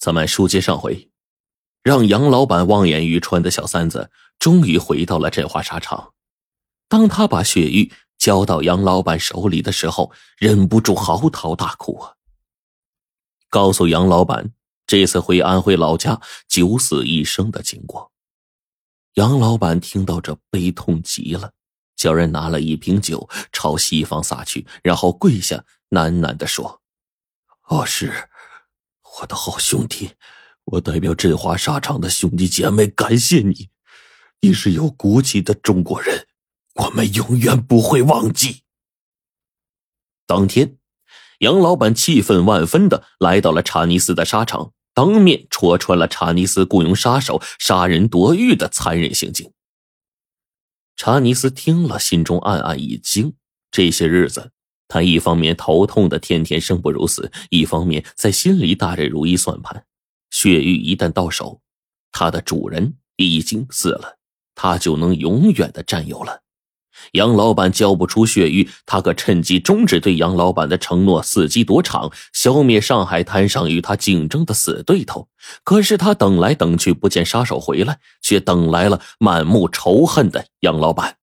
咱们书接上回，让杨老板望眼欲穿的小三子终于回到了振华沙场。当他把血玉交到杨老板手里的时候，忍不住嚎啕大哭啊！告诉杨老板这次回安徽老家九死一生的经过。杨老板听到这，悲痛极了，叫人拿了一瓶酒朝西方洒去，然后跪下喃喃的说：“哦，是。”我的好兄弟，我代表振华沙场的兄弟姐妹感谢你。你是有骨气的中国人，我们永远不会忘记。当天，杨老板气愤万分的来到了查尼斯的沙场，当面戳穿了查尼斯雇佣杀手杀人夺玉的残忍行径。查尼斯听了，心中暗暗一惊。这些日子。他一方面头痛的天天生不如死，一方面在心里打着如意算盘：血玉一旦到手，他的主人已经死了，他就能永远的占有了。杨老板交不出血玉，他可趁机终止对杨老板的承诺，伺机夺场，消灭上海滩上与他竞争的死对头。可是他等来等去不见杀手回来，却等来了满目仇恨的杨老板，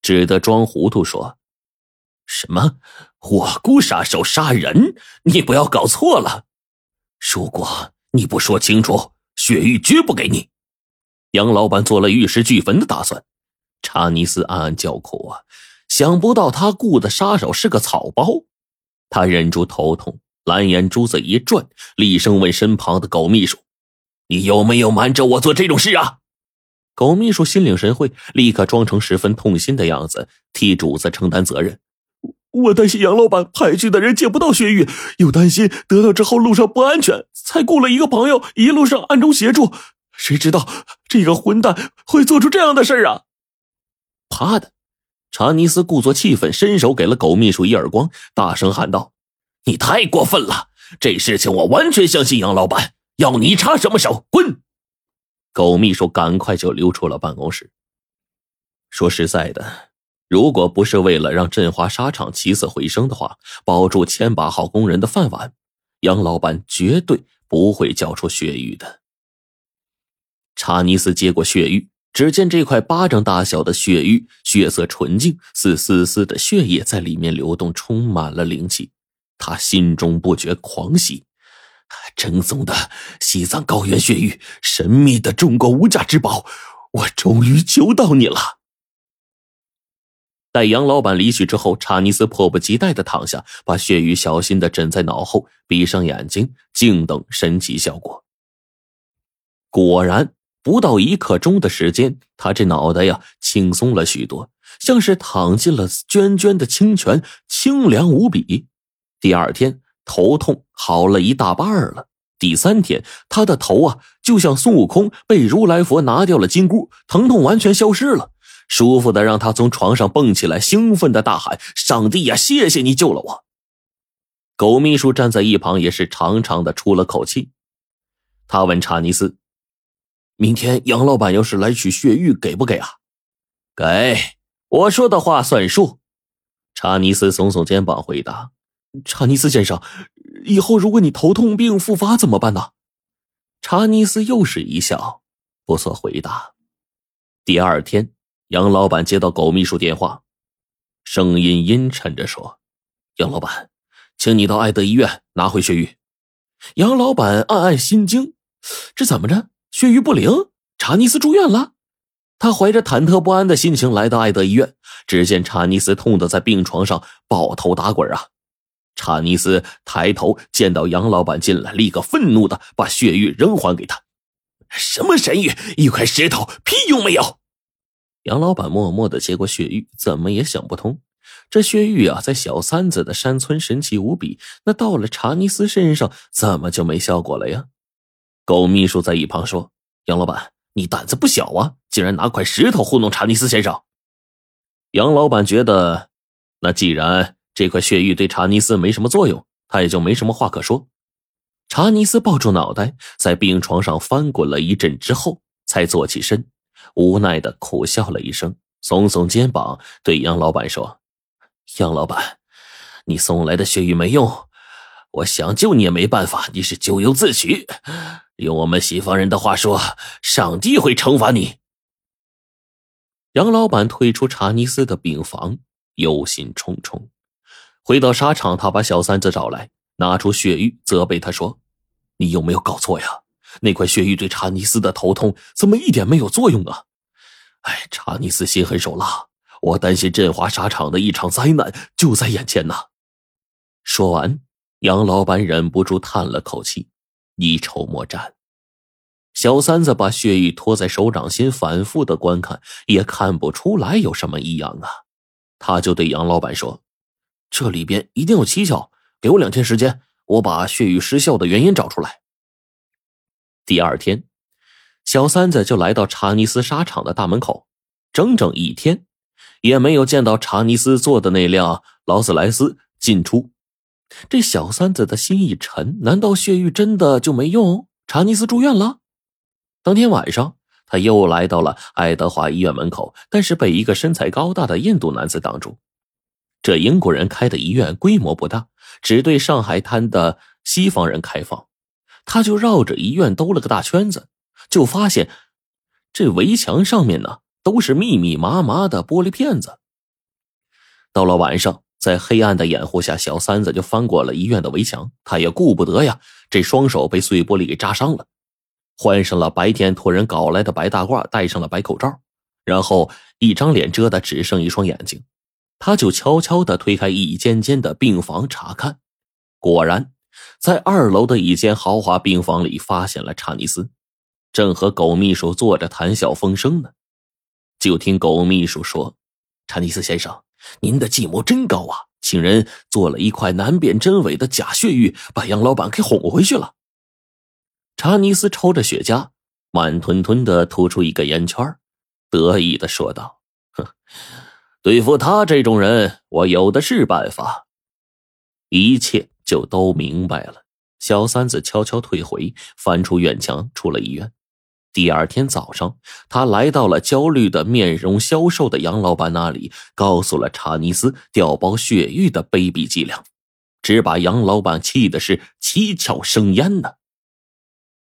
只得装糊涂说。什么？我雇杀手杀人？你不要搞错了！如果你不说清楚，血玉绝不给你。杨老板做了玉石俱焚的打算。查尼斯暗暗叫苦啊！想不到他雇的杀手是个草包。他忍住头痛，蓝眼珠子一转，厉声问身旁的狗秘书：“你有没有瞒着我做这种事啊？”狗秘书心领神会，立刻装成十分痛心的样子，替主子承担责任。我担心杨老板派去的人见不到薛玉，又担心得到之后路上不安全，才雇了一个朋友一路上暗中协助。谁知道这个混蛋会做出这样的事啊！啪的，查尼斯故作气愤，伸手给了狗秘书一耳光，大声喊道：“你太过分了！这事情我完全相信杨老板，要你插什么手？滚！”狗秘书赶快就溜出了办公室。说实在的。如果不是为了让振华沙场起死回生的话，保住千把号工人的饭碗，杨老板绝对不会交出血玉的。查尼斯接过血玉，只见这块巴掌大小的血玉，血色纯净，似丝丝的血液在里面流动，充满了灵气。他心中不觉狂喜，正宗的西藏高原血玉，神秘的中国无价之宝，我终于求到你了。待杨老板离去之后，查尼斯迫不及待的躺下，把血雨小心的枕在脑后，闭上眼睛，静等神奇效果。果然，不到一刻钟的时间，他这脑袋呀轻松了许多，像是躺进了涓涓的清泉，清凉无比。第二天，头痛好了一大半了。第三天，他的头啊就像孙悟空被如来佛拿掉了金箍，疼痛完全消失了。舒服的让他从床上蹦起来，兴奋的大喊：“上帝呀，谢谢你救了我！”狗秘书站在一旁也是长长的出了口气。他问查尼斯：“明天杨老板要是来取血玉，给不给啊？”“给，我说的话算数。”查尼斯耸耸肩膀回答。“查尼斯先生，以后如果你头痛病复发怎么办呢？”查尼斯又是一笑，不做回答。第二天。杨老板接到狗秘书电话，声音阴沉着说：“杨老板，请你到爱德医院拿回血玉。”杨老板暗暗心惊，这怎么着？血玉不灵？查尼斯住院了？他怀着忐忑不安的心情来到爱德医院，只见查尼斯痛得在病床上抱头打滚啊！查尼斯抬头见到杨老板进来，立刻愤怒的把血玉扔还给他：“什么神玉？一块石头，屁用没有！”杨老板默默的接过血玉，怎么也想不通，这血玉啊，在小三子的山村神奇无比，那到了查尼斯身上，怎么就没效果了呀？狗秘书在一旁说：“杨老板，你胆子不小啊，竟然拿块石头糊弄查尼斯先生。”杨老板觉得，那既然这块血玉对查尼斯没什么作用，他也就没什么话可说。查尼斯抱住脑袋，在病床上翻滚了一阵之后，才坐起身。无奈的苦笑了一声，耸耸肩膀，对杨老板说：“杨老板，你送来的血玉没用，我想救你也没办法，你是咎由自取。用我们西方人的话说，上帝会惩罚你。杨老板退出查尼斯的病房，忧心忡忡。回到沙场，他把小三子找来，拿出血玉，责备他说：“你有没有搞错呀？那块血玉对查尼斯的头痛怎么一点没有作用啊？”哎，查尼斯心狠手辣，我担心振华沙场的一场灾难就在眼前呐。说完。杨老板忍不住叹了口气，一筹莫展。小三子把血玉托在手掌心，反复的观看，也看不出来有什么异样啊。他就对杨老板说：“这里边一定有蹊跷，给我两天时间，我把血玉失效的原因找出来。”第二天，小三子就来到查尼斯沙场的大门口，整整一天，也没有见到查尼斯坐的那辆劳斯莱斯进出。这小三子的心一沉，难道血玉真的就没用？查尼斯住院了。当天晚上，他又来到了爱德华医院门口，但是被一个身材高大的印度男子挡住。这英国人开的医院规模不大，只对上海滩的西方人开放。他就绕着医院兜了个大圈子，就发现这围墙上面呢都是密密麻麻的玻璃片子。到了晚上。在黑暗的掩护下，小三子就翻过了医院的围墙。他也顾不得呀，这双手被碎玻璃给扎伤了，换上了白天托人搞来的白大褂，戴上了白口罩，然后一张脸遮的只剩一双眼睛，他就悄悄的推开一间间的病房查看。果然，在二楼的一间豪华病房里，发现了查尼斯，正和狗秘书坐着谈笑风生呢。就听狗秘书说：“查尼斯先生。”您的计谋真高啊！请人做了一块难辨真伪的假血玉，把杨老板给哄回去了。查尼斯抽着雪茄，慢吞吞的吐出一个烟圈，得意的说道：“哼，对付他这种人，我有的是办法。”一切就都明白了。小三子悄悄退回，翻出院墙，出了医院。第二天早上，他来到了焦虑的、面容消瘦的杨老板那里，告诉了查尼斯调包血玉的卑鄙伎俩，只把杨老板气的是七窍生烟呢。